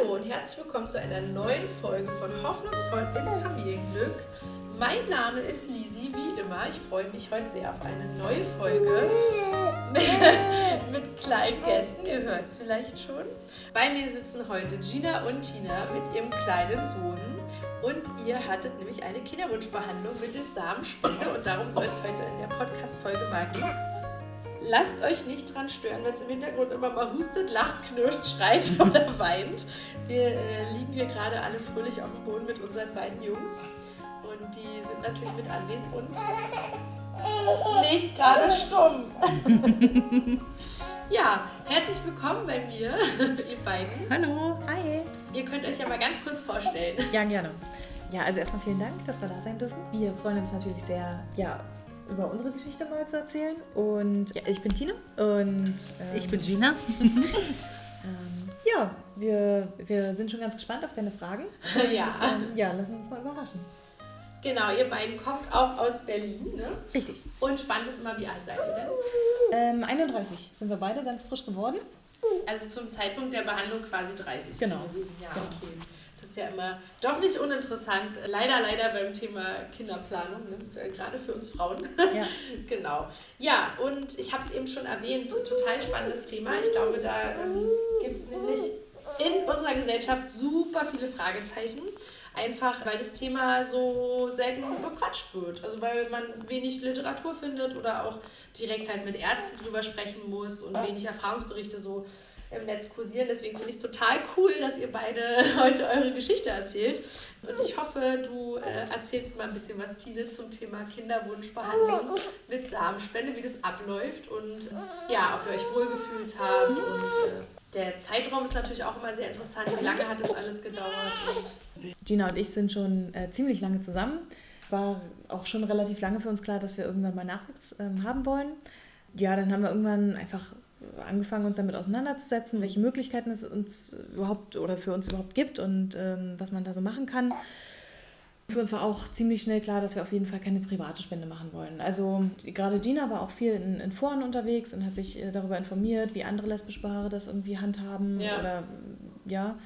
Hallo und herzlich willkommen zu einer neuen Folge von Hoffnungsvoll ins Familienglück. Mein Name ist Lisi, wie immer. Ich freue mich heute sehr auf eine neue Folge mit kleinen Gästen. Ihr hört es vielleicht schon. Bei mir sitzen heute Gina und Tina mit ihrem kleinen Sohn. Und ihr hattet nämlich eine Kinderwunschbehandlung mittels Samenspende und darum soll es heute in der Podcast-Folge mal gehen lasst euch nicht dran stören, wenn es im Hintergrund immer mal hustet, lacht, knirscht, schreit oder weint. Wir äh, liegen hier gerade alle fröhlich auf dem Boden mit unseren beiden Jungs. Und die sind natürlich mit anwesend und nicht gerade stumm. ja, herzlich willkommen bei mir, ihr beiden. Hallo, hi. Ihr könnt euch ja mal ganz kurz vorstellen. Ja, gerne. Ja, also erstmal vielen Dank, dass wir da sein dürfen. Wir freuen uns natürlich sehr, ja, über unsere Geschichte mal zu erzählen. Und ja, ich bin Tina und ähm, ich bin Gina. ähm, ja, wir, wir sind schon ganz gespannt auf deine Fragen. ja. Und, ähm, ja, lassen uns mal überraschen. Genau, ihr beiden kommt auch aus Berlin, ne? Richtig. Und spannend ist immer, wie alt seid ihr denn? Ähm, 31 sind wir beide ganz frisch geworden. Also zum Zeitpunkt der Behandlung quasi 30 genau. gewesen. Ja, genau. okay ist ja immer doch nicht uninteressant. Leider, leider beim Thema Kinderplanung, ne? gerade für uns Frauen. Ja. genau. Ja, und ich habe es eben schon erwähnt, total spannendes Thema. Ich glaube, da ähm, gibt es nämlich in unserer Gesellschaft super viele Fragezeichen. Einfach weil das Thema so selten bequatscht wird. Also weil man wenig Literatur findet oder auch direkt halt mit Ärzten drüber sprechen muss und wenig Erfahrungsberichte so im Netz kursieren. Deswegen finde ich es total cool, dass ihr beide heute eure Geschichte erzählt. Und ich hoffe, du äh, erzählst mal ein bisschen was, Tine, zum Thema Kinderwunschbehandlung mit Samenspende, wie das abläuft und ja, ob ihr euch wohlgefühlt habt. Und äh, der Zeitraum ist natürlich auch immer sehr interessant. Wie lange hat das alles gedauert? Und Gina und ich sind schon äh, ziemlich lange zusammen. War auch schon relativ lange für uns klar, dass wir irgendwann mal Nachwuchs ähm, haben wollen. Ja, dann haben wir irgendwann einfach angefangen, uns damit auseinanderzusetzen, welche Möglichkeiten es uns überhaupt oder für uns überhaupt gibt und ähm, was man da so machen kann. Für uns war auch ziemlich schnell klar, dass wir auf jeden Fall keine private Spende machen wollen. Also gerade Gina war auch viel in, in Foren unterwegs und hat sich äh, darüber informiert, wie andere lesbische Paare das irgendwie handhaben ja. oder ja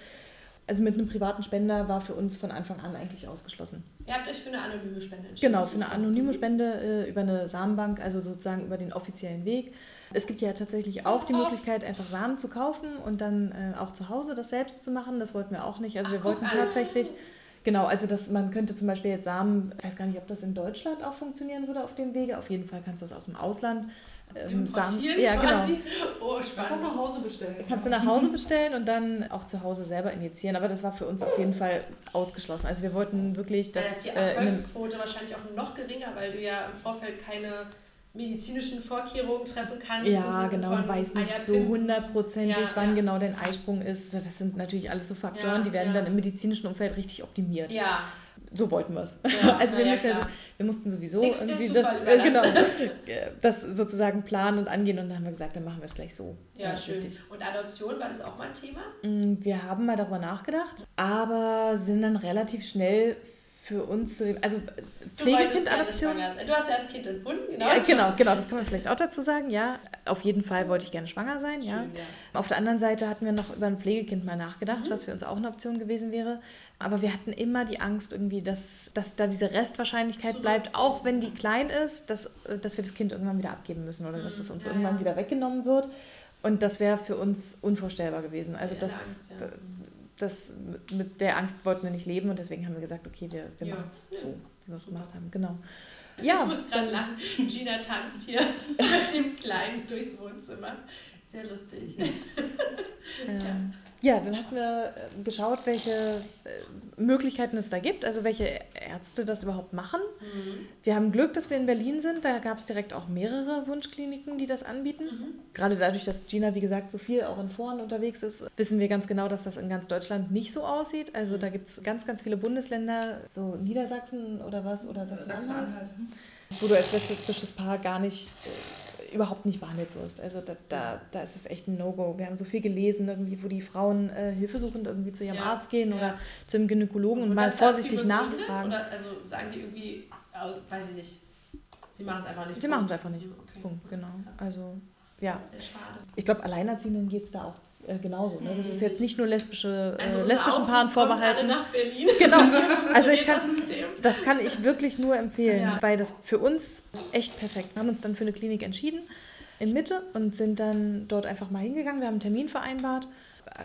also mit einem privaten Spender war für uns von Anfang an eigentlich ausgeschlossen. Ihr habt euch für eine anonyme Spende entschieden? Genau, für eine anonyme Spende äh, über eine Samenbank, also sozusagen über den offiziellen Weg. Es gibt ja tatsächlich auch die Möglichkeit, einfach Samen zu kaufen und dann äh, auch zu Hause das selbst zu machen. Das wollten wir auch nicht. Also wir Ach, wollten tatsächlich... Genau, also dass man könnte zum Beispiel jetzt Samen, ich weiß gar nicht, ob das in Deutschland auch funktionieren würde auf dem Wege. Auf jeden Fall kannst du es aus dem Ausland ähm, Samen. Ja, quasi. genau. Oh, spannend. Kannst du nach Hause bestellen. Kannst du nach Hause bestellen und dann auch zu Hause selber injizieren. Aber das war für uns auf jeden Fall ausgeschlossen. Also wir wollten wirklich, dass... Da ist die äh, Erfolgsquote äh, wahrscheinlich auch noch geringer, weil du ja im Vorfeld keine medizinischen Vorkehrungen treffen kannst. Ja, genau. Du weißt nicht so hundertprozentig, ja, wann ja. genau dein Eisprung ist. Das sind natürlich alles so Faktoren, ja, die werden dann im medizinischen Umfeld richtig optimiert. Ja, so wollten wir es. Also wir, ja, wir mussten sowieso Nichts irgendwie das, äh, genau, das sozusagen planen und angehen und dann haben wir gesagt, dann machen wir es gleich so. Ja, schön. Richtig. Und Adoption, war das auch mal ein Thema? Mm, wir haben mal darüber nachgedacht, aber sind dann relativ schnell für uns zu dem, also Pflegekindadoption. Du hast ja das Kind entbunden, genau. Ja, genau, genau, das kann man vielleicht auch dazu sagen, ja. Auf jeden Fall wollte ich gerne schwanger sein, ja. Schön, ja. Auf der anderen Seite hatten wir noch über ein Pflegekind mal nachgedacht, mhm. was für uns auch eine Option gewesen wäre. Aber wir hatten immer die Angst irgendwie, dass, dass da diese Restwahrscheinlichkeit so. bleibt, auch wenn die klein ist, dass, dass wir das Kind irgendwann wieder abgeben müssen oder dass es uns ja, irgendwann wieder weggenommen wird. Und das wäre für uns unvorstellbar gewesen. Also das, Angst, ja das, mit der Angst wollten wir nicht leben und deswegen haben wir gesagt, okay, wir, wir ja. machen es so, wie wir es gemacht haben. Genau. Ja, ich muss gerade lachen. Gina tanzt hier mit dem Kleinen durchs Wohnzimmer. Sehr lustig. Ähm, ja. Ja, dann hatten wir äh, geschaut, welche äh, Möglichkeiten es da gibt, also welche Ärzte das überhaupt machen. Mhm. Wir haben Glück, dass wir in Berlin sind. Da gab es direkt auch mehrere Wunschkliniken, die das anbieten. Mhm. Gerade dadurch, dass Gina, wie gesagt, so viel auch in Foren unterwegs ist, wissen wir ganz genau, dass das in ganz Deutschland nicht so aussieht. Also da gibt es ganz, ganz viele Bundesländer, so Niedersachsen oder was, oder Sachsen-Anhalt, Sachsen wo du als westfälisches Paar gar nicht überhaupt nicht behandelt wirst. Also da, da, da ist das echt ein No-Go. Wir haben so viel gelesen, irgendwie, wo die Frauen äh, hilfesuchend irgendwie zu ihrem ja, Arzt gehen ja. oder zu einem Gynäkologen und, und mal vorsichtig nachfragen. Oder also sagen die irgendwie, also, weiß ich nicht, sie machen es einfach nicht. Sie machen es einfach nicht. Okay. Punkt, genau. Also ja. Ich glaube, Alleinerziehenden geht es da auch äh, genauso. Ne? Das ist jetzt nicht nur lesbische, äh, also lesbischen Paaren vorbehalten. nach Berlin. Genau. Also ich kann das kann ich wirklich nur empfehlen, ja. weil das für uns echt perfekt. Wir haben uns dann für eine Klinik entschieden in Mitte und sind dann dort einfach mal hingegangen. Wir haben einen Termin vereinbart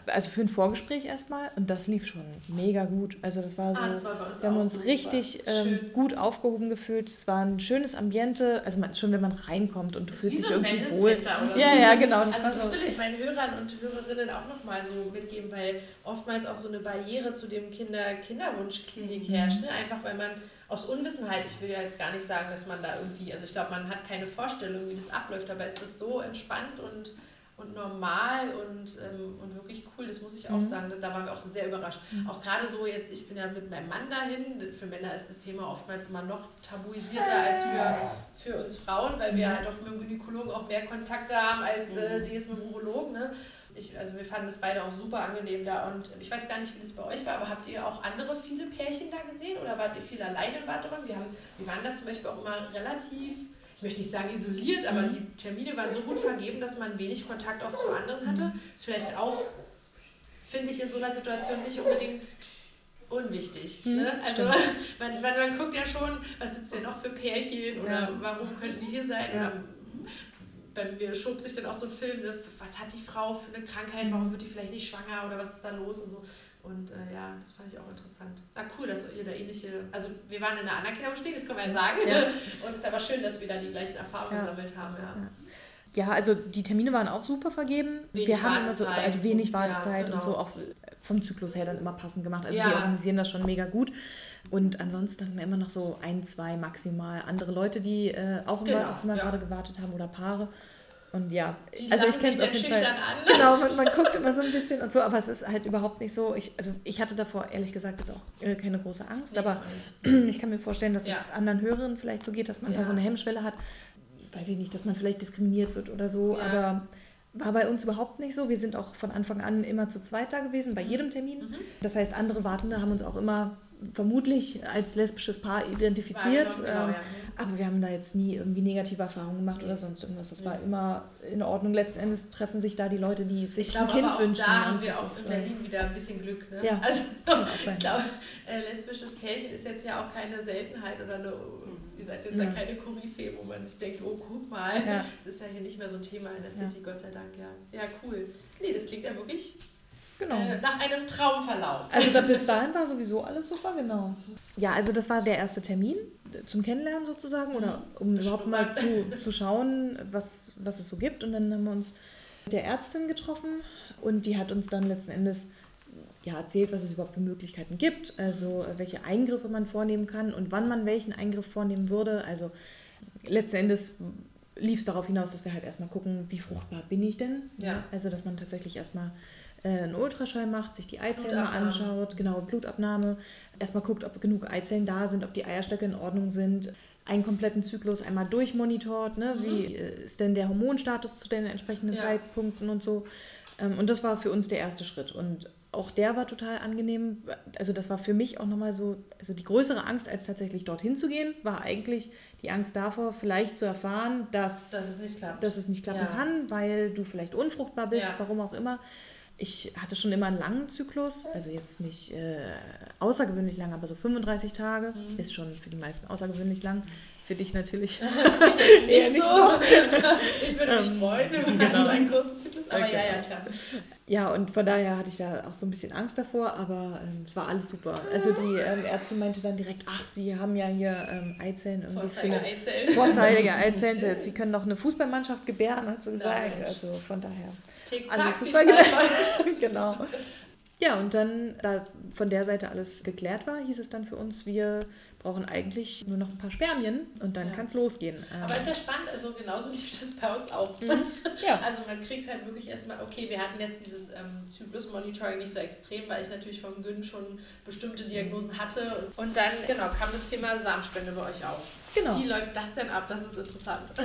also für ein Vorgespräch erstmal und das lief schon mega gut. Also das war so, ah, das war wir haben uns super. richtig ähm, gut aufgehoben gefühlt. Es war ein schönes Ambiente, also man, schon wenn man reinkommt und du fühlst dich so irgendwie wohl. ja, so. ja, genau. Das also das will ich meinen Hörern und Hörerinnen auch nochmal so mitgeben, weil oftmals auch so eine Barriere zu dem Kinder Kinderwunschklinik mhm. herrscht. Ne? Einfach weil man aus Unwissenheit, ich will ja jetzt gar nicht sagen, dass man da irgendwie, also ich glaube, man hat keine Vorstellung, wie das abläuft, aber es ist so entspannt und und normal und, ähm, und wirklich cool, das muss ich auch mhm. sagen. Da waren wir auch sehr überrascht. Mhm. Auch gerade so jetzt, ich bin ja mit meinem Mann dahin, für Männer ist das Thema oftmals immer noch tabuisierter als für, für uns Frauen, weil wir mhm. halt auch mit dem Gynäkologen auch mehr Kontakte haben als äh, mhm. die jetzt mit dem Urologen. Ne? Ich, also wir fanden das beide auch super angenehm da und ich weiß gar nicht, wie das bei euch war, aber habt ihr auch andere viele Pärchen da gesehen oder wart ihr viel alleine in Warteron? Wir, haben, wir waren da zum Beispiel auch immer relativ ich möchte nicht sagen isoliert, aber mhm. die Termine waren so gut vergeben, dass man wenig Kontakt auch zu anderen hatte. Ist vielleicht auch, finde ich, in so einer Situation nicht unbedingt unwichtig. Mhm, ne? Also man, man, man, guckt ja schon, was sind denn noch für Pärchen oder warum könnten die hier sein? Oder bei mir schob sich dann auch so ein Film, ne? was hat die Frau für eine Krankheit, warum wird die vielleicht nicht schwanger oder was ist da los und so. Und äh, ja, das fand ich auch interessant. Ah, cool, dass ihr da ähnliche. Also, wir waren in einer Anerkennungssteg, das können wir ja sagen. Ja. Und es ist aber schön, dass wir da die gleichen Erfahrungen ja. gesammelt haben. Ja. ja. also die Termine waren auch super vergeben. Wenig wir haben immer so, also wenig Wartezeit genau. und so auch vom Zyklus her dann immer passend gemacht. Also wir organisieren das schon mega gut. Und ansonsten haben wir immer noch so ein, zwei maximal andere Leute, die äh, auch im genau, Wartezimmer gerade gewartet haben oder Paare. Und ja, die also ich kenne es auf jeden Fall. An. Genau, man, man, guckt immer so ein bisschen und so, aber es ist halt überhaupt nicht so. Ich, also ich hatte davor ehrlich gesagt jetzt auch äh, keine große Angst, nicht aber ich kann mir vorstellen, dass ja. es anderen Hörern vielleicht so geht, dass man ja. da so eine Hemmschwelle hat. Weiß ich nicht, dass man vielleicht diskriminiert wird oder so, ja. aber war bei uns überhaupt nicht so. Wir sind auch von Anfang an immer zu zweit da gewesen, bei jedem Termin. Mhm. Das heißt, andere Wartende haben uns auch immer vermutlich als lesbisches Paar identifiziert. Genau, genau, ähm, ja. Aber wir haben da jetzt nie irgendwie negative Erfahrungen gemacht oder sonst irgendwas. Das war immer in Ordnung. Letzten Endes treffen sich da die Leute, die sich glaub, ein Kind aber wünschen. Da haben wir auch in Berlin äh, wieder ein bisschen Glück. Ne? Ja, also, ich glaube, äh, lesbisches Pärchen ist jetzt ja auch keine Seltenheit oder eine, wie gesagt, jetzt ja. keine Koryphäe, wo man sich denkt, oh, guck mal, ja. das ist ja hier nicht mehr so ein Thema in der City, Gott sei Dank. Ja, ja cool. Nee, das klingt ja wirklich Genau. Äh, nach einem Traumverlauf. Also da, bis dahin war sowieso alles super, genau. Ja, also das war der erste Termin zum Kennenlernen sozusagen oder um überhaupt mal zu, zu schauen, was, was es so gibt. Und dann haben wir uns mit der Ärztin getroffen und die hat uns dann letzten Endes ja, erzählt, was es überhaupt für Möglichkeiten gibt, also welche Eingriffe man vornehmen kann und wann man welchen Eingriff vornehmen würde. Also letzten Endes lief es darauf hinaus, dass wir halt erstmal gucken, wie fruchtbar bin ich denn. Ja. Also dass man tatsächlich erstmal äh, einen Ultraschall macht, sich die Eizellen mal anschaut, genau, Blutabnahme, erstmal guckt, ob genug Eizellen da sind, ob die Eierstöcke in Ordnung sind, einen kompletten Zyklus einmal durchmonitort, ne? Mhm. wie äh, ist denn der Hormonstatus zu den entsprechenden ja. Zeitpunkten und so. Ähm, und das war für uns der erste Schritt. Und auch der war total angenehm. Also das war für mich auch nochmal so, also die größere Angst, als tatsächlich dorthin zu gehen, war eigentlich die Angst davor, vielleicht zu erfahren, dass, dass es nicht klappt. Dass es nicht klappen ja. kann, weil du vielleicht unfruchtbar bist, ja. warum auch immer ich hatte schon immer einen langen Zyklus, also jetzt nicht äh, außergewöhnlich lang, aber so 35 Tage mhm. ist schon für die meisten außergewöhnlich lang. Für dich natürlich nicht, nicht so. ich würde mich ähm, freuen über genau. so einen kurzen Zyklus, aber okay. ja, ja, klar. Ja, und von daher hatte ich da auch so ein bisschen Angst davor, aber ähm, es war alles super. Also die ähm, Ärztin meinte dann direkt, ach, Sie haben ja hier ähm, Eizellen. Vorzeitige Eizellen. Vorzeitige Eizellen. Sie können doch eine Fußballmannschaft gebären, hat sie gesagt. Also von daher. Alles super. genau. Ja, und dann, da von der Seite alles geklärt war, hieß es dann für uns, wir brauchen eigentlich nur noch ein paar Spermien und dann ja. kann es losgehen. Aber ist ja spannend, also genauso lief das bei uns auch. Mhm. Ja. Also man kriegt halt wirklich erstmal, okay, wir hatten jetzt dieses ähm, Zyklus-Monitoring nicht so extrem, weil ich natürlich vom Gyn schon bestimmte Diagnosen hatte. Und dann, genau, kam das Thema Samenspende bei euch auf. Genau. Wie läuft das denn ab? Das ist interessant.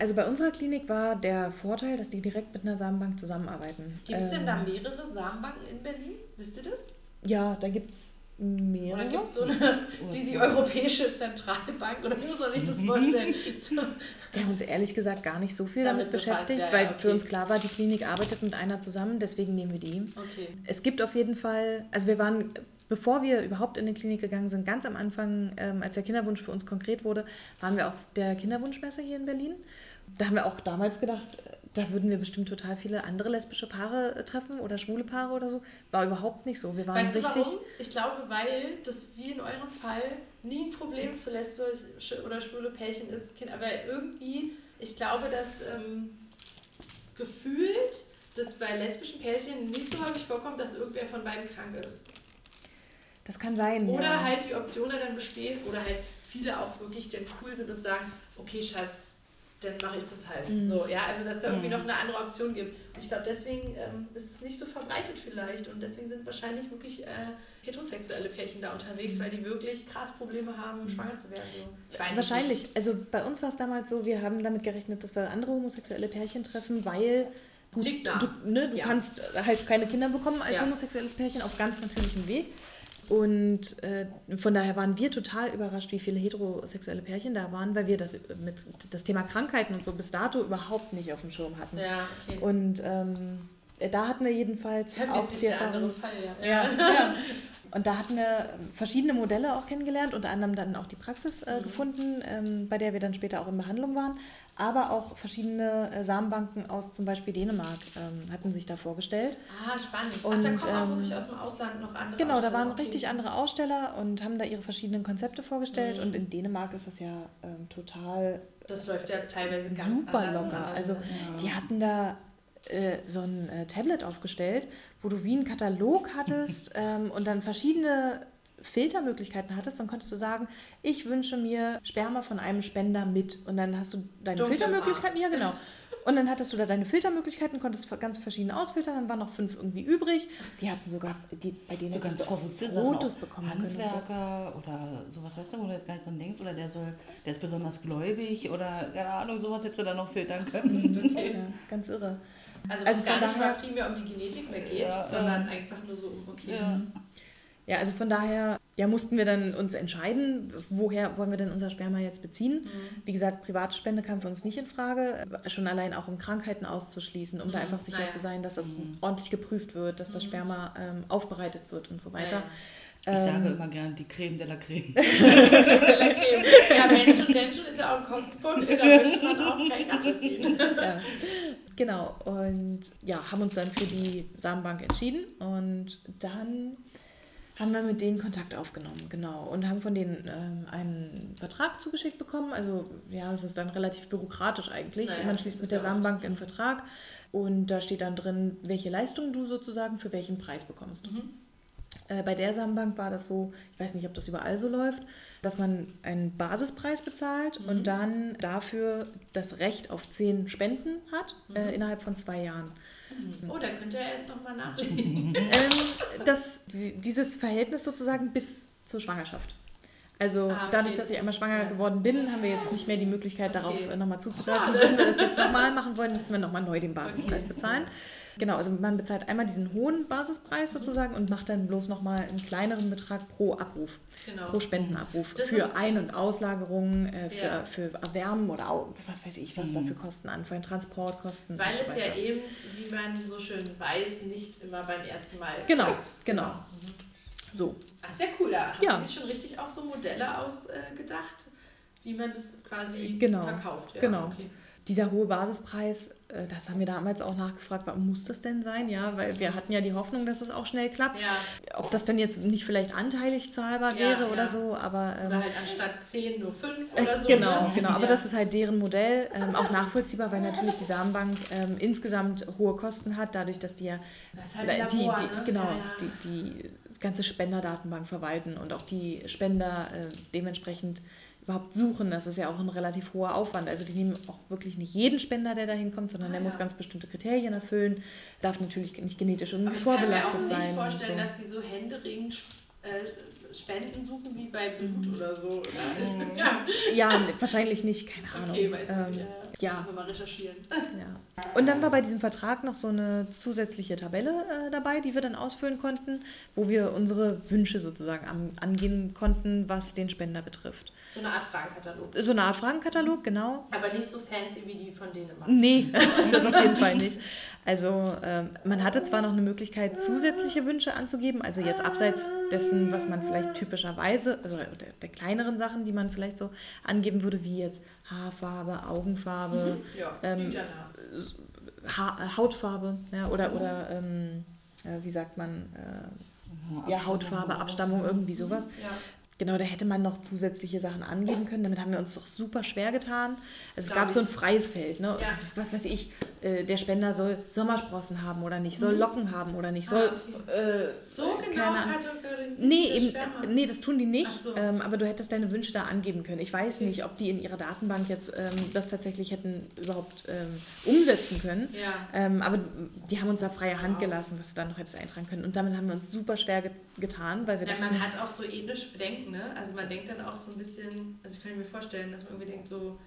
Also bei unserer Klinik war der Vorteil, dass die direkt mit einer Samenbank zusammenarbeiten. Gibt es ähm, denn da mehrere Samenbanken in Berlin? Wisst ihr das? Ja, da gibt es Mehrere? Oder gibt es so eine, wie die Europäische Zentralbank, oder wie muss man sich das vorstellen? Wir haben uns ehrlich gesagt gar nicht so viel damit, damit beschäftigt, befasst, ja, weil ja, okay. für uns klar war, die Klinik arbeitet mit einer zusammen, deswegen nehmen wir die. Okay. Es gibt auf jeden Fall, also wir waren, bevor wir überhaupt in die Klinik gegangen sind, ganz am Anfang, ähm, als der Kinderwunsch für uns konkret wurde, waren wir auf der Kinderwunschmesse hier in Berlin. Da haben wir auch damals gedacht, da würden wir bestimmt total viele andere lesbische Paare äh, treffen oder schwule Paare oder so. War überhaupt nicht so. Wir waren weißt richtig. warum? Ich glaube, weil das wie in eurem Fall nie ein Problem für lesbische oder schwule Pärchen ist. Aber irgendwie, ich glaube, dass ähm, gefühlt das bei lesbischen Pärchen nicht so häufig vorkommt, dass irgendwer von beiden krank ist. Das kann sein. Oder ja. halt die Option dann besteht, oder halt viele auch wirklich dann cool sind und sagen, okay, Schatz, dann mache ich das halt. Mhm. So, ja, also dass es da irgendwie mhm. noch eine andere Option gibt. Und ich glaube, deswegen ähm, ist es nicht so verbreitet vielleicht und deswegen sind wahrscheinlich wirklich äh, heterosexuelle Pärchen da unterwegs, weil die wirklich krass Probleme haben, mhm. schwanger zu werden. So. wahrscheinlich. Also bei uns war es damals so, wir haben damit gerechnet, dass wir andere homosexuelle Pärchen treffen, weil Gut, Liegt da. Du, ne, du ja. kannst halt keine Kinder bekommen als ja. homosexuelles Pärchen auf ganz natürlichem Weg. Und äh, von daher waren wir total überrascht, wie viele heterosexuelle Pärchen da waren, weil wir das mit das Thema Krankheiten und so bis dato überhaupt nicht auf dem Schirm hatten. Ja, okay. Und ähm, da hatten wir jedenfalls auch die Erfahrung. Fall, ja. Ja, ja. Und da hatten wir verschiedene Modelle auch kennengelernt, unter anderem dann auch die Praxis äh, mhm. gefunden, ähm, bei der wir dann später auch in Behandlung waren. Aber auch verschiedene äh, Samenbanken aus zum Beispiel Dänemark ähm, hatten sich da vorgestellt. Ah, spannend. Und, Ach, da kommen auch ähm, wirklich aus dem Ausland noch andere Genau, da waren okay. richtig andere Aussteller und haben da ihre verschiedenen Konzepte vorgestellt. Mhm. Und in Dänemark ist das ja ähm, total. Das läuft ja teilweise ganz super locker. Also, ja. die hatten da äh, so ein äh, Tablet aufgestellt, wo du wie einen Katalog hattest ähm, und dann verschiedene Filtermöglichkeiten hattest, dann konntest du sagen, ich wünsche mir Sperma von einem Spender mit. Und dann hast du deine Dunkle Filtermöglichkeiten, ja genau. Und dann hattest du da deine Filtermöglichkeiten, konntest ganz verschiedene ausfiltern, dann waren noch fünf irgendwie übrig. Die hatten sogar, die, bei denen so ganz du verrückte Fotos bekommen Handwerker so. oder sowas, weißt du, wo du jetzt gar nicht dran denkst, oder der soll, der ist besonders gläubig oder keine Ahnung, sowas hättest du da noch filtern können. Okay. Ja, ganz irre. Also, also gar nicht mal primär um die Genetik mehr geht, ja, sondern ja. einfach nur so um, okay. Ja. ja. also von daher ja, mussten wir dann uns entscheiden, woher wollen wir denn unser Sperma jetzt beziehen. Mhm. Wie gesagt, Privatspende kam für uns nicht in Frage, schon allein auch um Krankheiten auszuschließen, um mhm. da einfach sicher naja. zu sein, dass das mhm. ordentlich geprüft wird, dass das mhm. Sperma ähm, aufbereitet wird und so weiter. Naja. Ich ähm, sage immer gern die Creme de la Creme. de la Creme. Ja, Menschen, Menschen ist ja auch ein Kostenpunkt, da möchte man auch keinen nachvollziehen. Ja. Genau, und ja, haben uns dann für die Samenbank entschieden und dann haben wir mit denen Kontakt aufgenommen, genau, und haben von denen ähm, einen Vertrag zugeschickt bekommen. Also ja, es ist dann relativ bürokratisch eigentlich. Naja, Man schließt mit der Samenbank einen Vertrag und da steht dann drin, welche Leistung du sozusagen für welchen Preis bekommst. Mhm. Äh, bei der Samenbank war das so, ich weiß nicht, ob das überall so läuft, dass man einen Basispreis bezahlt mhm. und dann dafür das Recht auf zehn Spenden hat mhm. äh, innerhalb von zwei Jahren. Mhm. Oh, da könnte er jetzt nochmal nachlegen. ähm, das, dieses Verhältnis sozusagen bis zur Schwangerschaft. Also ah, okay. dadurch, dass ich einmal schwanger ja. geworden bin, haben wir jetzt nicht mehr die Möglichkeit, okay. darauf äh, nochmal zuzugreifen. Wenn wir das jetzt nochmal machen wollen, müssten wir nochmal neu den Basispreis okay. bezahlen. Genau, also man bezahlt einmal diesen hohen Basispreis sozusagen und macht dann bloß nochmal einen kleineren Betrag pro Abruf, genau. pro Spendenabruf. Das für Ein- und Auslagerung, äh, für, ja. für Erwärmen oder was weiß ich, was mhm. da für Kosten anfallen, Transportkosten. Weil so es ja eben, wie man so schön weiß, nicht immer beim ersten Mal Genau, klappt. genau. genau. Mhm. So. Ach, sehr cool. Da haben ja. Sie schon richtig auch so Modelle ausgedacht, wie man das quasi genau. verkauft. Ja, genau. Okay dieser hohe Basispreis, äh, das haben wir damals auch nachgefragt, warum muss das denn sein? Ja, weil wir hatten ja die Hoffnung, dass es auch schnell klappt. Ja. Ob das denn jetzt nicht vielleicht anteilig zahlbar wäre ja, oder so, aber. Ähm, oder halt anstatt 10 nur 5 oder so. Genau, ne? genau. Aber das ist halt deren Modell. Ähm, auch nachvollziehbar, weil natürlich die Samenbank ähm, insgesamt hohe Kosten hat, dadurch, dass die ja. Das halt Labor, die, die, ne? Genau, die, die ganze Spenderdatenbank verwalten und auch die Spender äh, dementsprechend überhaupt suchen, das ist ja auch ein relativ hoher Aufwand. Also die nehmen auch wirklich nicht jeden Spender, der da hinkommt, sondern ah, der ja. muss ganz bestimmte Kriterien erfüllen, darf natürlich nicht genetisch und vorbelastet sein. Ich kann mir auch nicht vorstellen, so. dass die so händeringend äh, Spenden suchen wie bei Blut oder so. Oder? ja. ja, wahrscheinlich nicht, keine Ahnung. Okay, ähm, ja. Müssen wir mal recherchieren. Ja. Und dann war bei diesem Vertrag noch so eine zusätzliche Tabelle äh, dabei, die wir dann ausfüllen konnten, wo wir unsere Wünsche sozusagen an, angehen konnten, was den Spender betrifft. So eine Art Fragenkatalog. So eine Art Fragenkatalog, genau. Aber nicht so fancy wie die von Dänemark. Nee, das auf jeden Fall nicht. Also ähm, man hatte zwar noch eine Möglichkeit, zusätzliche Wünsche anzugeben, also jetzt abseits dessen, was man vielleicht typischerweise, also der, der kleineren Sachen, die man vielleicht so angeben würde, wie jetzt Haarfarbe, Augenfarbe, Mhm. Ja, ähm, ha Hautfarbe, ja, oder, oder ähm, äh, wie sagt man, äh, ja, Hautfarbe, Abstammung, irgendwie sowas. Ja. Genau, da hätte man noch zusätzliche Sachen angeben können. Damit haben wir uns doch super schwer getan. Also es Glaub gab so ein ich. freies Feld. Ne? Ja. Was weiß ich, äh, der Spender soll Sommersprossen haben oder nicht, soll Locken haben oder nicht, Mhm. Ah, soll... okay. äh, So genau kategorisiert Nee, das eben, Sperma. nee, das tun die nicht. So. Ähm, aber du hättest deine Wünsche da angeben können. Ich weiß Okay. nicht, ob die in ihrer Datenbank jetzt ähm, das tatsächlich hätten überhaupt ähm, umsetzen können. Ja. Ähm, aber die haben uns da freie Hand gelassen, was du da noch hättest eintragen können. Und damit haben wir uns super schwer ge getan, weil wir Ja, man hat auch so ähnliche Bedenken, ne? Also man denkt dann auch so ein bisschen, also ich kann mir vorstellen, dass man irgendwie denkt so,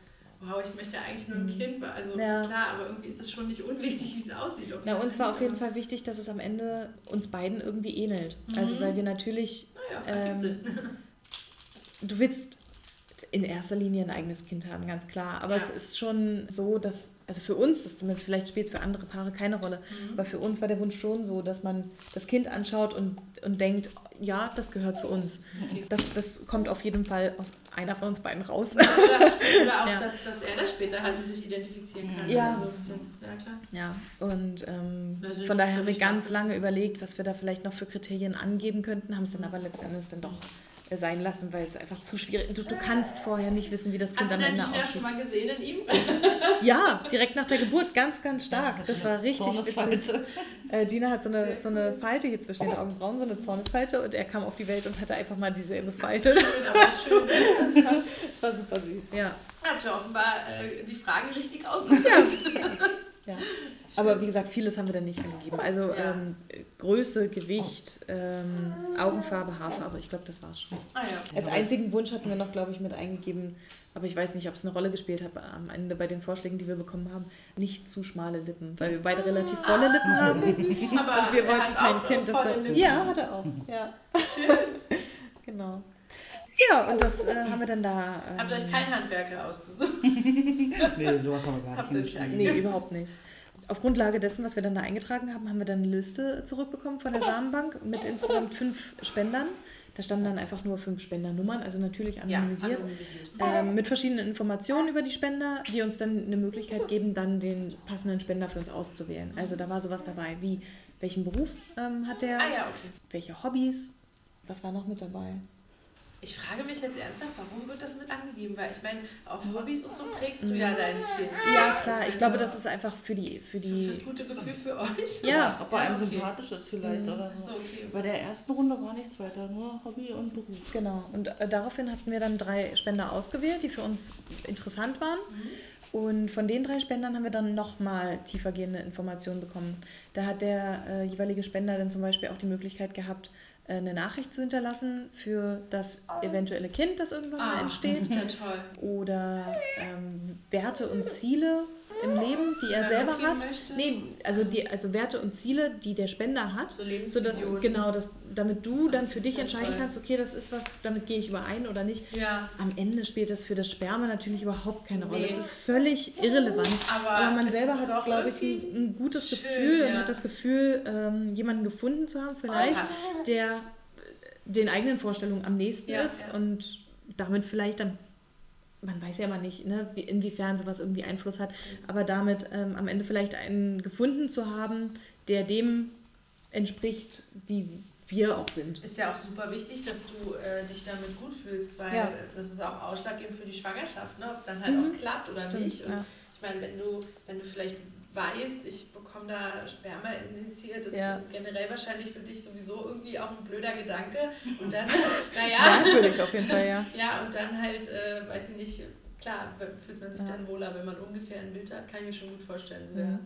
wow, ich möchte eigentlich nur ein Kind, also Mhm. Ja. klar, aber irgendwie ist es schon nicht unwichtig, wie es aussieht. Na, uns war auf jeden Fall wichtig, dass es am Ende uns beiden irgendwie ähnelt. Also weil wir natürlich, Naja, ähm, du willst in erster Linie ein eigenes Kind haben, ganz klar. Aber Ja. es ist schon so, dass, also für uns, das zumindest vielleicht spielt es für andere Paare keine Rolle, Mhm. aber für uns war der Wunsch schon so, dass man das Kind anschaut und, und denkt, ja, das gehört zu uns. Das, das kommt auf jeden Fall aus einer von uns beiden raus. Oder, oder auch, Ja. dass, dass er das später halt mit sich identifizieren kann. Ja. So ein bisschen. Ja, klar. Ja, und ähm, sind von daher haben wir ganz lange überlegt, was wir da vielleicht noch für Kriterien angeben könnten, haben es dann aber letzten Endes dann doch sein lassen, weil es einfach zu schwierig ist. Du, du kannst vorher nicht wissen, wie das Kind Hast du am denn Ende Gina aussieht. schon mal gesehen in ihm? Ja, direkt nach der Geburt, ganz, ganz stark. Das war richtig witzig. Zornesfalte. Äh, Gina hat so eine, so eine Falte hier zwischen den Augenbrauen, so eine Zornesfalte und er kam auf die Welt und hatte einfach mal dieselbe Falte. Schön, aber schön. Das war, das war super süß, ja. Habt ihr offenbar äh, die Fragen richtig ausgeführt. Ja. Aber wie gesagt, vieles haben wir dann nicht angegeben. Also Ja. ähm, Größe, Gewicht, ähm, Augenfarbe, Haarfarbe, ich glaube, das war's schon. Ah ja. Als einzigen Wunsch hatten wir noch, glaube ich, mit eingegeben, aber ich weiß nicht, ob es eine Rolle gespielt hat am Ende bei den Vorschlägen, die wir bekommen haben, nicht zu schmale Lippen, weil wir beide relativ volle Lippen haben. Aber Wir wollten kein Kind, das volle. Lippen. Ja, hat er auch. Ja. genau. Ja, und das äh, haben wir dann da. Ähm, Habt ihr euch keinen Handwerker ausgesucht? Nee, sowas haben wir gar Habt nicht. Nee, überhaupt nicht. Auf Grundlage dessen, was wir dann da eingetragen haben, haben wir dann eine Liste zurückbekommen von der Samenbank mit insgesamt fünf Spendern. Da standen dann einfach nur fünf Spendernummern, also natürlich anonymisiert. anonymisiert. Ähm, mit verschiedenen Informationen über die Spender, die uns dann eine Möglichkeit geben, dann den passenden Spender für uns auszuwählen. Also da war sowas dabei wie, welchen Beruf ähm, hat der, Ah ja, okay. welche Hobbys, was war noch mit dabei? Ich frage mich jetzt ernsthaft, warum wird das mit angegeben? Weil ich meine, auf Hobbys und so prägst du ja dein Kind. Ja, klar, ich glaube, das ist einfach für die, für für, die, fürs gute Gefühl für euch. ja, Ob er einem okay. sympathisch ist vielleicht oder so. Achso, okay. Bei der ersten Runde war nichts weiter, nur Hobby und Beruf. genau. Und äh, daraufhin hatten wir dann drei Spender ausgewählt, die für uns interessant waren. Und von den drei Spendern haben wir dann nochmal tiefergehende Informationen bekommen. Da hat der äh, jeweilige Spender dann zum Beispiel auch die Möglichkeit gehabt, äh, eine Nachricht zu hinterlassen für das eventuelle Kind, das irgendwann mal Ah, entsteht. das ist ja toll. Oder ähm, Werte und Ziele im Leben, die er er selber hat. möchte. Nee, also, die, also Werte und Ziele, die der Spender hat. So So dass, Lebensvisionen. genau, dass, damit du dann Das für dich entscheiden toll. kannst, okay, das ist was, damit gehe ich überein oder nicht. Ja, Am Ende spielt das für das Sperma natürlich überhaupt keine Rolle. Nee. Es ist völlig irrelevant. aber, Aber man selber hat, glaube ich, ein, ein gutes schön, Gefühl und ja. hat das Gefühl, ähm, jemanden gefunden zu haben, vielleicht, passt. der den eigenen Vorstellungen am nächsten Ja, ist und damit vielleicht dann, man weiß ja immer nicht, ne, wie, inwiefern sowas irgendwie Einfluss hat, aber damit ähm, am Ende vielleicht einen gefunden zu haben, der dem entspricht, wie wir auch sind. Ist ja auch super wichtig, dass du äh, dich damit gut fühlst, weil Ja. das ist auch ausschlaggebend für die Schwangerschaft, ne? ob es dann halt Mhm. auch klappt oder Stimmt, nicht. Und ja. ich meine, wenn du, wenn du vielleicht weißt, ich bekomme da Sperma injiziert, ist Ja. generell wahrscheinlich für dich sowieso irgendwie auch ein blöder Gedanke. Und dann, naja, Merkwürdig auf jeden Fall, ja. ja, und dann halt, äh, weiß ich nicht, klar, fühlt man sich Ja. dann wohler, wenn man ungefähr ein Bild hat, kann ich mir schon gut vorstellen. So, Ja.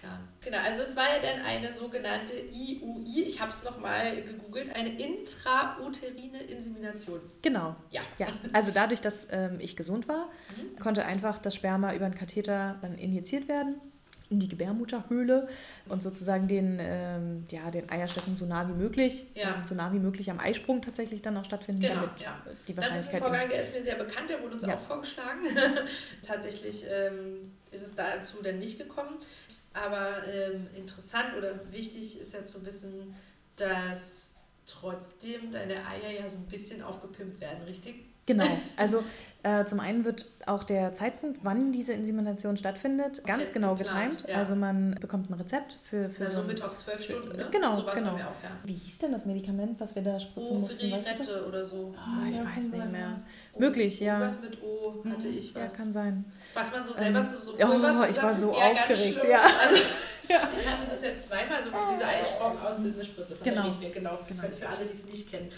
klar. Genau, also es war ja dann eine sogenannte IUI, ich habe es nochmal gegoogelt, eine intrauterine Insemination. Genau. Ja. ja. Also dadurch, dass ähm, ich gesund war, mhm. konnte einfach das Sperma über einen Katheter dann injiziert werden in die Gebärmutterhöhle und sozusagen den, ähm, ja, den Eierstöcken so nah wie möglich, ja. so nah wie möglich am Eisprung tatsächlich dann auch stattfinden, genau, damit ja. die Wahrscheinlichkeit... Das ist ein Vorgang, der ist mir sehr bekannt, der wurde uns ja. auch vorgeschlagen. tatsächlich ähm, ist es dazu dann nicht gekommen, aber ähm, interessant oder wichtig ist ja zu wissen, dass trotzdem deine Eier ja so ein bisschen aufgepimpt werden, richtig? Genau. Also äh, zum einen wird auch der Zeitpunkt, wann diese Insemination stattfindet, ganz genau getimt. Ja. Also man bekommt ein Rezept für, für also so mit auf zwölf Stunden, ne? Genau, so genau. Auch, ja. Wie hieß denn das Medikament, was wir da spritzen oh, mussten? Weißt du das? oder so. Oh, ich ja, weiß nicht mehr. O, Möglich, ja. Was mit O hatte ich was. Ja, kann sein. Was man so selber ähm, so, so Oh, ich war so aufgeregt, ja. Also, ja. Ich hatte das jetzt zweimal, so diese Eisprung auslösende Spritze, von genau. der wir, genau, für, genau. für alle, die es nicht kennen.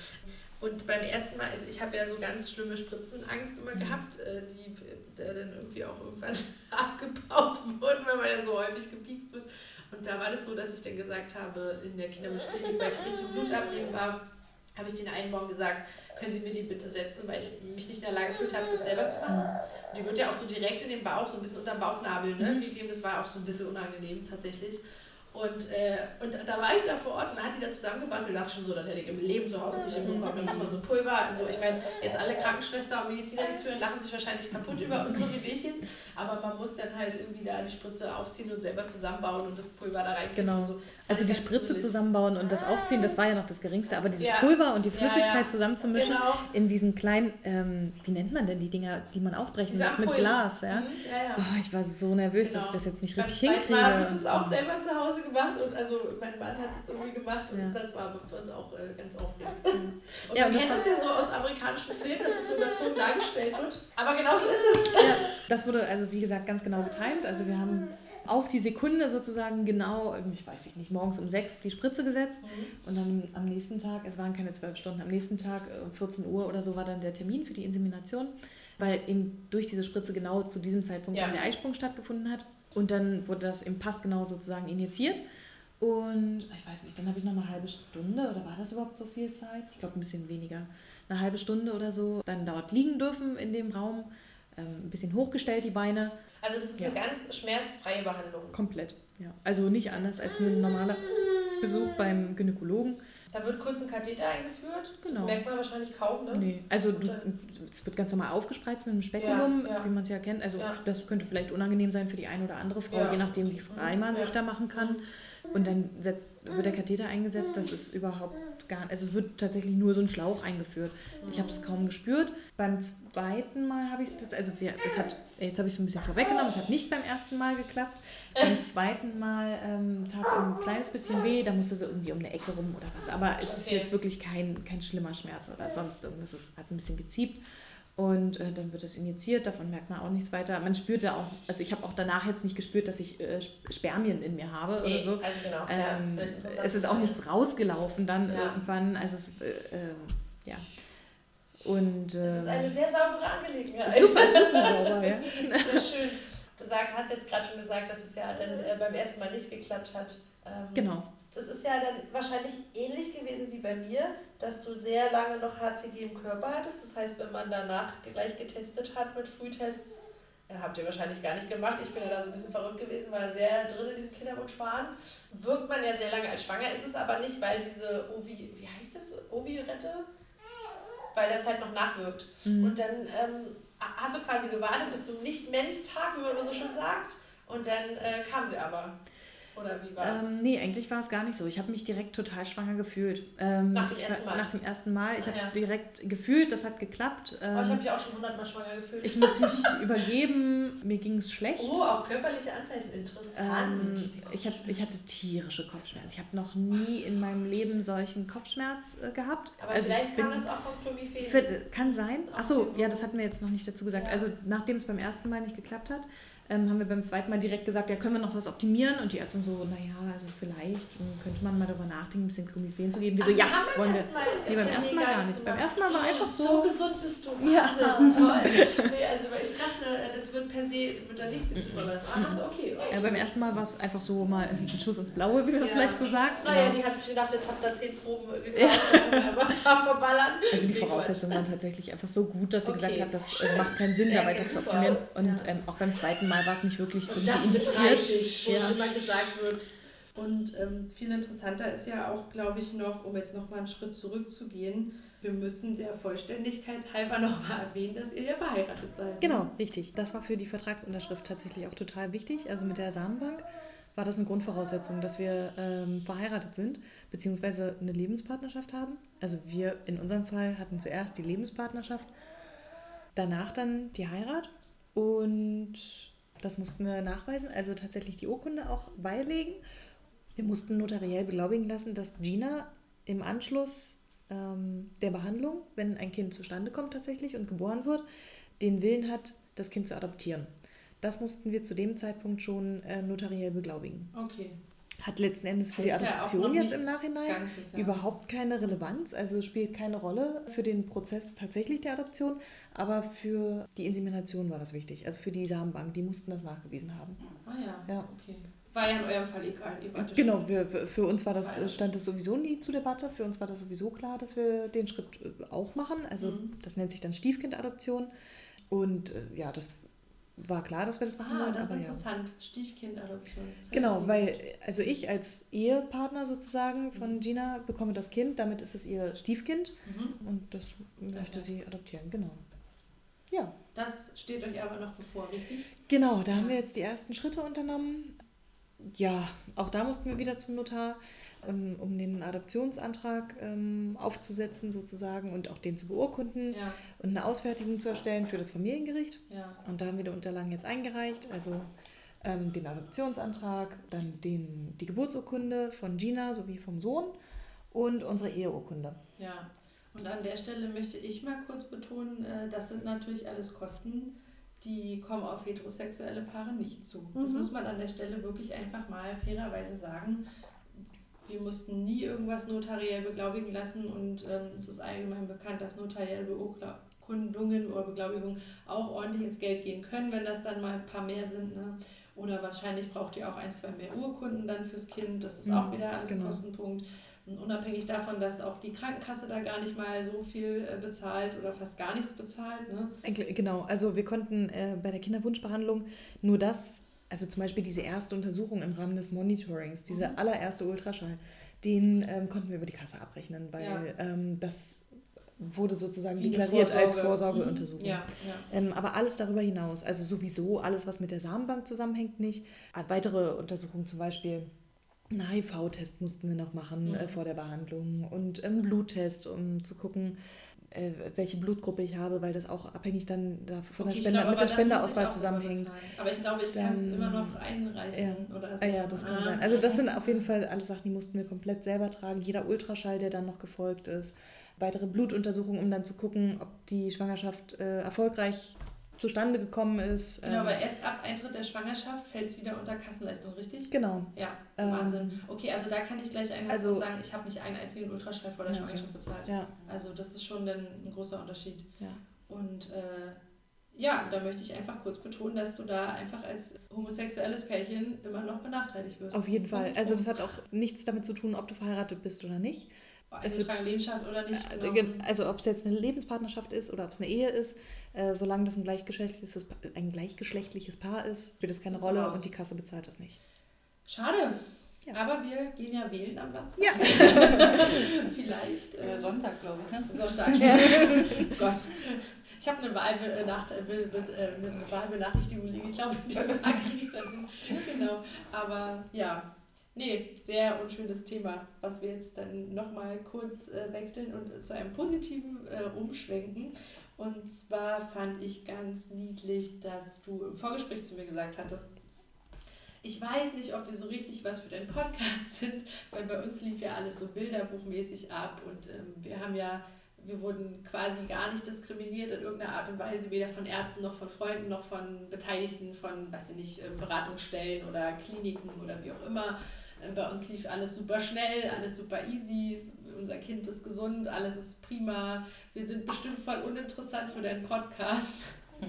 Und beim ersten Mal, also ich habe ja so ganz schlimme Spritzenangst immer mhm. gehabt, äh, die dann irgendwie auch irgendwann abgebaut wurden, wenn man ja so häufig gepiekst wird. Und da war das so, dass ich dann gesagt habe, in der Kinderbeschuldigung, weil ich eh zum Blutabnehmen war, habe ich den einen Morgen gesagt, können Sie mir die bitte setzen, weil ich mich nicht in der Lage gefühlt habe, das selber zu machen. Und die wird ja auch so direkt in den Bauch, so ein bisschen unter dem Bauchnabel ne, mhm. gegeben. Das war auch so ein bisschen unangenehm tatsächlich. Und, äh, und da war ich da vor Ort und hat die da zusammengebastelt. Ich dachte schon so, das hätte ich im Leben zu Hause nicht hinbekommen. Da muss man so Pulver und so. Ich meine, jetzt alle Krankenschwester und Mediziner, die zuhören, lachen sich wahrscheinlich kaputt über unsere Wehwehchens. Aber man muss dann halt irgendwie da die Spritze aufziehen und selber zusammenbauen und das Pulver da rein. Genau. So. Also die Spritze zusammenbauen und das Aufziehen, das war ja noch das Geringste. Aber dieses ja. Pulver und die Flüssigkeit ja, ja. zusammenzumischen genau. in diesen kleinen, ähm, wie nennt man denn die Dinger, die man aufbrechen muss mit Glas. Ja? Mhm. Oh, ich war so nervös, genau. dass ich das jetzt nicht richtig hinkriege. Mal habe ich das auch selber zu Hause Hause gemacht und also mein Mann hat das irgendwie gemacht und ja. das war für uns auch äh, ganz aufregend. Und ja, man kennt das ja so aus amerikanischen Filmen, dass es so überzogen dargestellt wird. Aber genau so ist es. Ja, das wurde also wie gesagt ganz genau getimt. Also wir haben auf die Sekunde sozusagen genau, ich weiß ich nicht, morgens um sechs die Spritze gesetzt mhm. und dann am nächsten Tag, es waren keine zwölf Stunden, am nächsten Tag äh, um 14 Uhr oder so war dann der Termin für die Insemination, weil eben durch diese Spritze genau zu diesem Zeitpunkt ja. der Eisprung stattgefunden hat. Und dann wurde das im Pass genau sozusagen injiziert. Und ich weiß nicht, dann habe ich noch eine halbe Stunde oder war das überhaupt so viel Zeit? Ich glaube ein bisschen weniger. Eine halbe Stunde oder so dann dort liegen dürfen in dem Raum, ähm, ein bisschen hochgestellt die Beine. Also das ist ja. eine ganz schmerzfreie Behandlung. Komplett, ja. Also nicht anders als ein normaler Besuch beim Gynäkologen. Da wird kurz ein Katheter eingeführt. Genau. Das merkt man wahrscheinlich kaum, ne? Nee, also es wird ganz normal aufgespreizt mit einem Spekulum, ja, ja. wie man es ja kennt. Also ja. das könnte vielleicht unangenehm sein für die eine oder andere Frau, je nachdem, wie frei man sich da machen kann. Und dann setzt, wird der Katheter eingesetzt. Das ist überhaupt gar nicht. Also es wird tatsächlich nur so ein Schlauch eingeführt. Ich habe es kaum gespürt. Beim zweiten Mal habe ich es also wir, es hat, jetzt habe ich es ein bisschen vorweggenommen, es hat nicht beim ersten Mal geklappt. Beim zweiten Mal ähm, tat es ein kleines bisschen weh, da musste sie irgendwie um eine Ecke rum oder was. Aber es ist jetzt wirklich kein, kein schlimmer Schmerz oder sonst irgendwas. Es hat ein bisschen geziebt. Und äh, dann wird es injiziert, davon merkt man auch nichts weiter. Man spürt ja auch, also ich habe auch danach jetzt nicht gespürt, dass ich äh, Spermien in mir habe nee, oder so. Also genau. Ähm, ja, es ist auch nichts rausgelaufen dann ja. irgendwann. Also es, äh, ähm, ja. Und, es ist eine ähm, sehr saubere Angelegenheit. Super, super sauber, ja. Sehr schön. Du sag, hast jetzt gerade schon gesagt, dass es ja dann äh, beim ersten Mal nicht geklappt hat. Ähm, genau. Das ist ja dann wahrscheinlich ähnlich gewesen wie bei mir, dass du sehr lange noch HCG im Körper hattest. Das heißt, wenn man danach gleich getestet hat mit Frühtests, ja, habt ihr wahrscheinlich gar nicht gemacht. Ich bin ja da so ein bisschen verrückt gewesen, weil sehr drin in diesem Kinderwunsch waren. Wirkt man ja sehr lange als schwanger, ist es aber nicht, weil diese Ovi, wie heißt das, Ovi-Rette? Weil das halt noch nachwirkt. Mhm. Und dann ähm, hast du quasi gewartet bis zum Nicht-Mens-Tag, wie man immer so schön sagt. Und dann äh, kam sie aber. Oder wie war es? Ähm, nee, eigentlich war es gar nicht so. Ich habe mich direkt total schwanger gefühlt. Ähm, nach dem ersten Mal? Nach dem ersten Mal. Ich habe ja. direkt gefühlt, das hat geklappt. Ähm, oh, ich habe mich auch schon hundertmal schwanger gefühlt. Ich musste mich übergeben, mir ging es schlecht. Oh, auch körperliche Anzeichen, interessant. Ähm, ich, hab, ich hatte tierische Kopfschmerzen. Ich habe noch nie in meinem Leben solchen Kopfschmerz äh, gehabt. Aber also vielleicht kam das auch vom Chlomiphen. Kann sein. Achso, ja, das hatten wir jetzt noch nicht dazu gesagt. Ja. Also nachdem es beim ersten Mal nicht geklappt hat, ähm, haben wir beim zweiten Mal direkt gesagt, ja, können wir noch was optimieren? Und die Ärztin so, naja, also vielleicht könnte man mal darüber nachdenken, ein bisschen Clomiphen zu geben. Wir so, ja, haben wollen wir. Mal, nee, beim ersten Mal gar nicht. Beim ersten Mal war einfach so. So gesund bist du. Wahnsinn, Ja. toll. Nee, also ich dachte, das wird per se wird da nichts im aber das war so, okay. okay. Ja, beim ersten Mal war es einfach so mal ein Schuss ins Blaue, wie man Ja. vielleicht so sagt. Naja, Ja. die hat sich gedacht, jetzt habt ihr zehn Proben gekauft, aber da verballern. Also die Voraussetzungen waren tatsächlich einfach so gut, dass sie Okay. gesagt hat, das äh, macht keinen Sinn, Ja, da ja weiter zu optimieren. Und Ja. ähm, auch beim zweiten Mal war es nicht wirklich Und das. 30, wo Ja. es immer gesagt wird. Und ähm, viel interessanter ist ja auch, glaube ich, noch, um jetzt nochmal einen Schritt zurückzugehen, wir müssen der Vollständigkeit halber nochmal erwähnen, dass ihr ja verheiratet seid. Genau, richtig. Das war für die Vertragsunterschrift tatsächlich auch total wichtig. Also mit der Samenbank war das eine Grundvoraussetzung, dass wir ähm, verheiratet sind, beziehungsweise eine Lebenspartnerschaft haben. Also wir in unserem Fall hatten zuerst die Lebenspartnerschaft, danach dann die Heirat und das mussten wir nachweisen, also tatsächlich die Urkunde auch beilegen. Wir mussten notariell beglaubigen lassen, dass Gina im Anschluss ähm, der Behandlung, wenn ein Kind zustande kommt tatsächlich und geboren wird, den Willen hat, das Kind zu adoptieren. Das mussten wir zu dem Zeitpunkt schon äh, notariell beglaubigen. Okay. Hat letzten Endes für die ja Adoption noch jetzt im Nachhinein ja. überhaupt keine Relevanz, also spielt keine Rolle für den Prozess tatsächlich der Adoption, aber für die Insemination war das wichtig, also für die Samenbank, die mussten das nachgewiesen haben. Ah ja, Ja. okay. War ja in eurem Fall egal. Ja Genau, wir, für uns war das, stand das sowieso nie zur Debatte, für uns war das sowieso klar, dass wir den Schritt äh, auch machen, also Mhm. das nennt sich dann Stiefkindadoption und äh, ja, das war klar, dass wir das machen Ah, wollen, das ist aber ja. interessant. Stiefkindadoption. Das ist Genau, ja weil also ich als Ehepartner sozusagen von Mhm. Gina bekomme das Kind, damit ist es ihr Stiefkind Mhm. und das möchte ja. sie adoptieren, genau. Ja, Das steht euch aber noch bevor, richtig? genau, da haben wir jetzt die ersten Schritte unternommen. Ja, auch da mussten wir wieder zum Notar, um, um den Adoptionsantrag ähm, aufzusetzen sozusagen und auch den zu beurkunden Ja, und eine Ausfertigung zu erstellen für das Familiengericht. ja. Und da haben wir die Unterlagen jetzt eingereicht, also ähm, den Adoptionsantrag, dann den, die Geburtsurkunde von Gina sowie vom Sohn und unsere Eheurkunde. Ja, und an der Stelle möchte ich mal kurz betonen, äh, das sind natürlich alles Kosten, die kommen auf heterosexuelle Paare nicht zu. Das Mhm. muss man an der Stelle wirklich einfach mal fairerweise sagen. Wir mussten nie irgendwas notariell beglaubigen lassen und ähm, es ist allgemein bekannt, dass notarielle Beurkundungen oder Beglaubigungen auch ordentlich ins Geld gehen können, wenn das dann mal ein paar mehr sind. Ne? Oder wahrscheinlich braucht ihr auch ein, zwei mehr Urkunden dann fürs Kind. Das ist Mhm, auch wieder alles ein genau. Kostenpunkt. Und unabhängig davon, dass auch die Krankenkasse da gar nicht mal so viel äh, bezahlt oder fast gar nichts bezahlt. Ne? Eigentlich- Genau, also wir konnten äh, bei der Kinderwunschbehandlung nur das, also zum Beispiel diese erste Untersuchung im Rahmen des Monitorings, dieser Mhm. allererste Ultraschall, den ähm, konnten wir über die Kasse abrechnen, weil Ja. ähm, das wurde sozusagen Wie deklariert als Vorsorge. Vorsorgeuntersuchung. Ja, ja. Ähm, aber alles darüber hinaus, also sowieso alles, was mit der Samenbank zusammenhängt, nicht. Ah, Weitere Untersuchungen, zum Beispiel einen HIV-Test mussten wir noch machen Mhm. äh, vor der Behandlung und einen Bluttest, um zu gucken, äh, welche Blutgruppe ich habe, weil das auch abhängig dann da von der Okay, ich Spende, glaube, mit der auch zusammenhängt. Aber ich glaube, ich kann es immer noch einreichen. Oder so. Ah ja, das kann Ah. sein. Also das sind auf jeden Fall alle Sachen, die mussten wir komplett selber tragen. Jeder Ultraschall, der dann noch gefolgt ist. Weitere Blutuntersuchungen, um dann zu gucken, ob die Schwangerschaft äh, erfolgreich zustande gekommen ist. Genau, Ähm, weil erst ab Eintritt der Schwangerschaft fällt es wieder unter Kassenleistung, richtig? Genau. Ja, Ähm, Wahnsinn. Okay, also da kann ich gleich einhaken also- und sagen, ich habe nicht einen einzigen Ultraschall vor der okay. Schwangerschaft bezahlt. Ja, Also das ist schon dann ein großer Unterschied. Ja. Und äh, ja, da möchte ich einfach kurz betonen, dass du da einfach als homosexuelles Pärchen immer noch benachteiligt wirst. auf jeden Fall. Punkt, Also das hat auch nichts damit zu tun, ob du verheiratet bist oder nicht. Es wird- Lebenschaft oder nicht. Äh, Genau. gen- Also ob es jetzt eine Lebenspartnerschaft ist oder ob es eine Ehe ist, äh, solange das ein gleichgeschlechtliches, ein gleichgeschlechtliches Paar ist, spielt das keine Ist Rolle raus. und die Kasse bezahlt das nicht. Schade. Ja. Aber wir gehen ja wählen am Samstag. Ja. Vielleicht. Äh, Äh, Sonntag, glaube ich. Ne? Sonntag. Gott. Ich habe eine, Wahlbe Nacht äh, äh, eine Wahlbenachrichtigung liegen. Ich glaube, den Tag kriege ich dann hin. Genau. Aber ja, nee, sehr unschönes Thema, was wir jetzt dann nochmal kurz äh, wechseln und zu einem positiven äh, umschwenken. Und zwar fand ich ganz niedlich, dass du im Vorgespräch zu mir gesagt hattest, ich weiß nicht, ob wir so richtig was für deinen Podcast sind, weil bei uns lief ja alles so bilderbuchmäßig ab und ähm, wir haben ja wir wurden quasi gar nicht diskriminiert in irgendeiner Art und Weise, weder von Ärzten noch von Freunden noch von Beteiligten, von, weiß ich nicht, ähm, Beratungsstellen oder Kliniken oder wie auch immer. Äh, bei uns lief alles super schnell, alles super easy, unser Kind ist gesund, alles ist prima. Wir sind bestimmt voll uninteressant für deinen Podcast.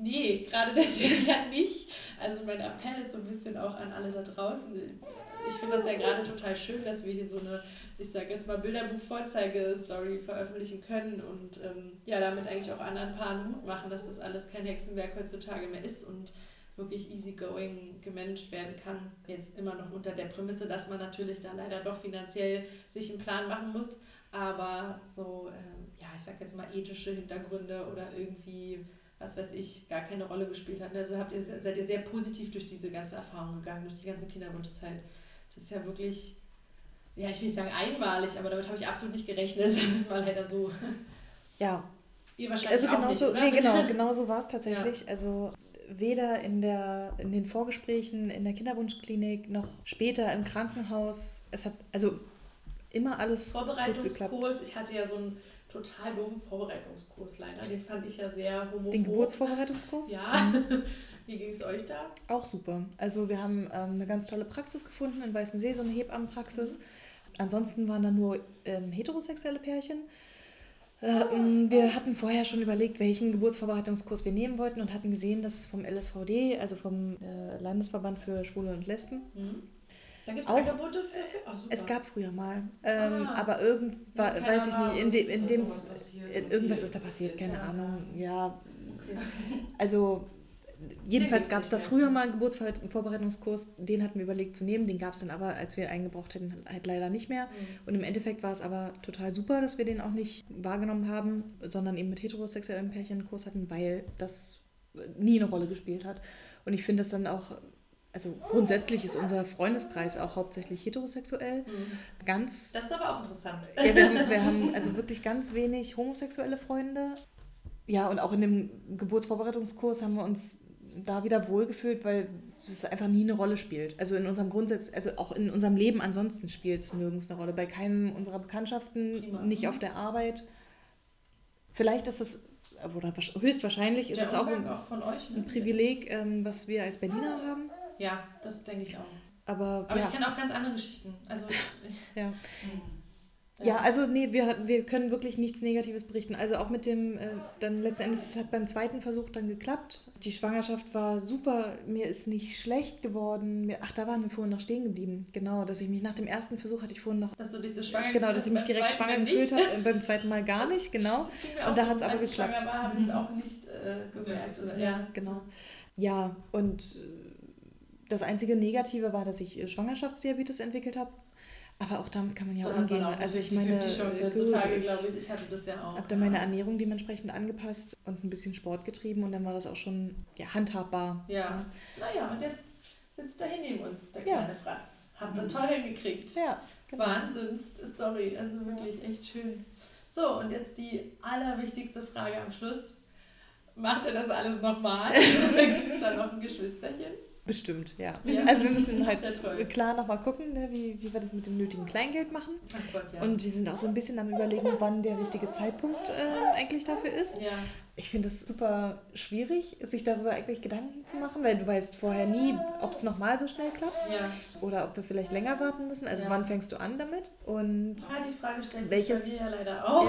Nee, gerade deswegen ja nicht. Also mein Appell ist so ein bisschen auch an alle da draußen. Ich finde das ja gerade total schön, dass wir hier so eine ich sage jetzt mal, Bilderbuch-Vorzeige-Story veröffentlichen können und ähm, ja, damit eigentlich auch anderen Paaren Mut machen, dass das alles kein Hexenwerk heutzutage mehr ist und wirklich easygoing gemanagt werden kann. Jetzt immer noch unter der Prämisse, dass man natürlich da leider doch finanziell sich einen Plan machen muss, aber so, äh, ja, ich sage jetzt mal ethische Hintergründe oder irgendwie was weiß ich, gar keine Rolle gespielt hat. Also habt ihr, seid ihr sehr positiv durch diese ganze Erfahrung gegangen, durch die ganze Kinderwunschzeit. Das ist ja wirklich ja, ich will nicht sagen einmalig, aber damit habe ich absolut nicht gerechnet, sagen wir es mal leider so. Ja. Also auch nicht, oder? Nee, genau, genau so war es tatsächlich. Ja. Also weder in, der, in den Vorgesprächen in der Kinderwunschklinik noch später im Krankenhaus. Es hat also immer alles Vorbereitungskurs. Ich hatte ja so einen total doofen Vorbereitungskurs leider. Den fand ich ja sehr homophob. Den Geburtsvorbereitungskurs? Ja. Wie ging es euch da? Auch super. Also wir haben ähm, eine ganz tolle Praxis gefunden in Weißensee, so eine Hebammenpraxis. Mhm Ansonsten waren da nur ähm, heterosexuelle Pärchen. Ähm, wir hatten vorher schon überlegt, welchen Geburtsvorbereitungskurs wir nehmen wollten und hatten gesehen, dass es vom LSVD, also vom äh, Landesverband für Schwule und Lesben, mhm. Da gibt es Angebote für. Ach, es gab früher mal. Ähm, ah. Aber irgendwas, weiß ich nicht, in, de, in dem. Irgendwas ist da passiert, keine Ahnung. Ja. Okay. Also jedenfalls gab es da früher mal einen Geburtsvorbereitungskurs, den hatten wir überlegt zu nehmen, den gab es dann aber, als wir eingebraucht hätten, halt leider nicht mehr. Mhm. Und im Endeffekt war es aber total super, dass wir den auch nicht wahrgenommen haben, sondern eben mit heterosexuellen Pärchen einen Kurs hatten, weil das nie eine Rolle gespielt hat. Und ich finde das dann auch, also grundsätzlich ist unser Freundeskreis auch hauptsächlich heterosexuell. Mhm. Ganz. Das ist aber auch interessant. Ja, wir haben, wir haben also wirklich ganz wenig homosexuelle Freunde. Ja, und auch in dem Geburtsvorbereitungskurs haben wir uns da wieder wohlgefühlt, weil es einfach nie eine Rolle spielt. Also in unserem Grundsatz, also auch in unserem Leben ansonsten spielt es nirgends eine Rolle. Bei keinem unserer Bekanntschaften, Prima. nicht auf der Arbeit. Vielleicht ist es, oder höchstwahrscheinlich ist der es auch ein, auch euch, ne? ein Privileg, ähm, was wir als Berliner haben. Ja, das denke ich auch. Aber, Aber ja. ich kenne auch ganz andere Geschichten. Also, ja. Ja, also nee, wir, wir können wirklich nichts Negatives berichten. Also auch mit dem, äh, dann letztendlich, es hat beim zweiten Versuch dann geklappt. Die Schwangerschaft war super, mir ist nicht schlecht geworden. Mir, ach, da waren wir vorhin noch stehen geblieben. Genau, dass ich mich nach dem ersten Versuch hatte ich vorhin noch. Dass du diese schwanger Genau, dass ich mich direkt schwanger gefühlt habe. beim zweiten Mal gar nicht, genau. Und da hat es aber geklappt. Schwanger war, habe ich es auch nicht äh, gemerkt. Oder? Ja, genau. Ja, und das einzige Negative war, dass ich Schwangerschaftsdiabetes entwickelt habe. Aber auch damit kann man ja da umgehen. Man also ich meine, heutzutage, glaube ich, ich hatte das ja auch. Habe dann meine Ernährung dementsprechend angepasst und ein bisschen Sport getrieben und dann war das auch schon ja, handhabbar. Ja. Naja, und jetzt sitzt da hin neben uns, der kleine ja. Fraß. Habt ihr toll hingekriegt. Ja. Genau. Wahnsinns-Story, also wirklich echt schön. So, und jetzt die allerwichtigste Frage am Schluss. Macht ihr das alles nochmal? Oder gibt es da noch ein Geschwisterchen? Bestimmt, ja. ja. Also wir müssen halt ja klar nochmal gucken, ne, wie, wie wir das mit dem nötigen Kleingeld machen. Gott, ja. Und wir sind auch so ein bisschen am überlegen, wann der richtige Zeitpunkt äh, eigentlich dafür ist. Ja. Ich finde es super schwierig, sich darüber eigentlich Gedanken zu machen, weil du weißt vorher nie, ob es nochmal so schnell klappt ja. oder ob wir vielleicht länger warten müssen. Also wann fängst du an damit? Und ah, die Frage stellt welches, sich bei mir ja leider auch.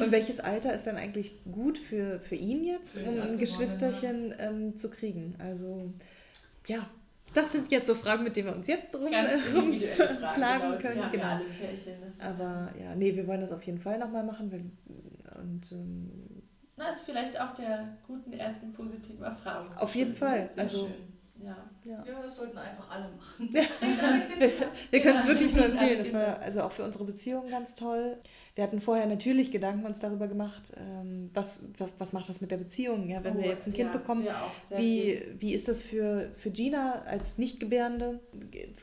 Und welches Alter ist dann eigentlich gut für, für ihn jetzt, um ein Geschwisterchen ähm, zu kriegen? Also ja, das sind jetzt so Fragen, mit denen wir uns jetzt drum, rum plagen können. Genau. Aber ja, nee, wir wollen das auf jeden Fall nochmal machen. Weil, und, ähm, Na, ist vielleicht auch der guten ersten positiven Erfahrung. Auf jeden Fall. Sehr also, schön. Ja. Ja. ja, das sollten einfach alle machen. wir, wir können es wirklich nur empfehlen. Das war also auch für unsere Beziehung ganz toll. Wir hatten vorher natürlich Gedanken uns darüber gemacht, ähm, was, was, was macht das mit der Beziehung, ja, wenn oh, wir jetzt ein Kind ja, bekommen. wie, wie ist das für, für Gina als Nichtgebärende?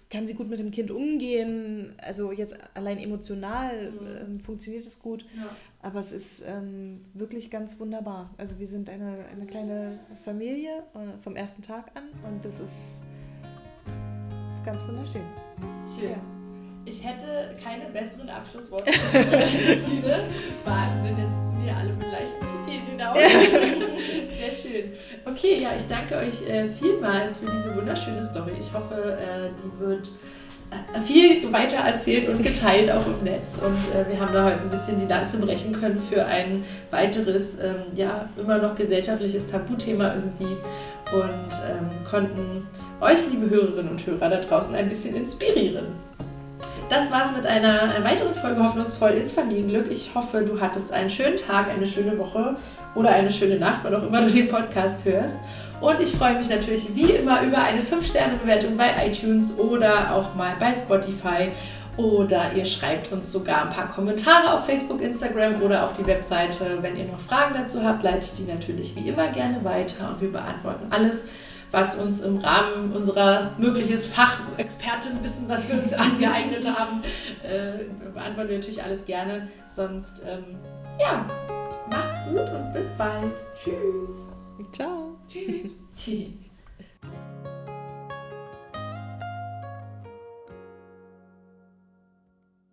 Kann sie gut mit dem Kind umgehen? Also jetzt allein emotional mhm. ähm, funktioniert das gut. Ja. Aber es ist ähm, wirklich ganz wunderbar. Also wir sind eine, eine kleine Familie äh, vom ersten Tag an und das ist ganz wunderschön. Schön. Ja. Ich hätte keine besseren Abschlussworte. Tine. Wahnsinn, jetzt sitzen wir alle mit leichten Pipi in den Augen. Sehr schön. Okay, ja, ich danke euch äh, vielmals für diese wunderschöne Story. Ich hoffe, äh, die wird äh, viel weiter erzählt und geteilt auch im Netz. Und äh, wir haben da heute ein bisschen die Lanze brechen können für ein weiteres, ähm, ja, immer noch gesellschaftliches Tabuthema irgendwie und ähm, konnten euch, liebe Hörerinnen und Hörer da draußen, ein bisschen inspirieren. Das war's mit einer weiteren Folge Hoffnungsvoll ins Familienglück. Ich hoffe, du hattest einen schönen Tag, eine schöne Woche oder eine schöne Nacht, wann auch immer du den Podcast hörst. Und ich freue mich natürlich wie immer über eine 5-Sterne-Bewertung bei iTunes oder auch mal bei Spotify. Oder ihr schreibt uns sogar ein paar Kommentare auf Facebook, Instagram oder auf die Webseite. Wenn ihr noch Fragen dazu habt, leite ich die natürlich wie immer gerne weiter und wir beantworten alles was uns im Rahmen unserer mögliches Fachexpertenwissen, was wir uns angeeignet haben, äh, beantworten wir natürlich alles gerne. Sonst, ähm, ja, macht's gut und bis bald. Tschüss. Ciao. Tschüss.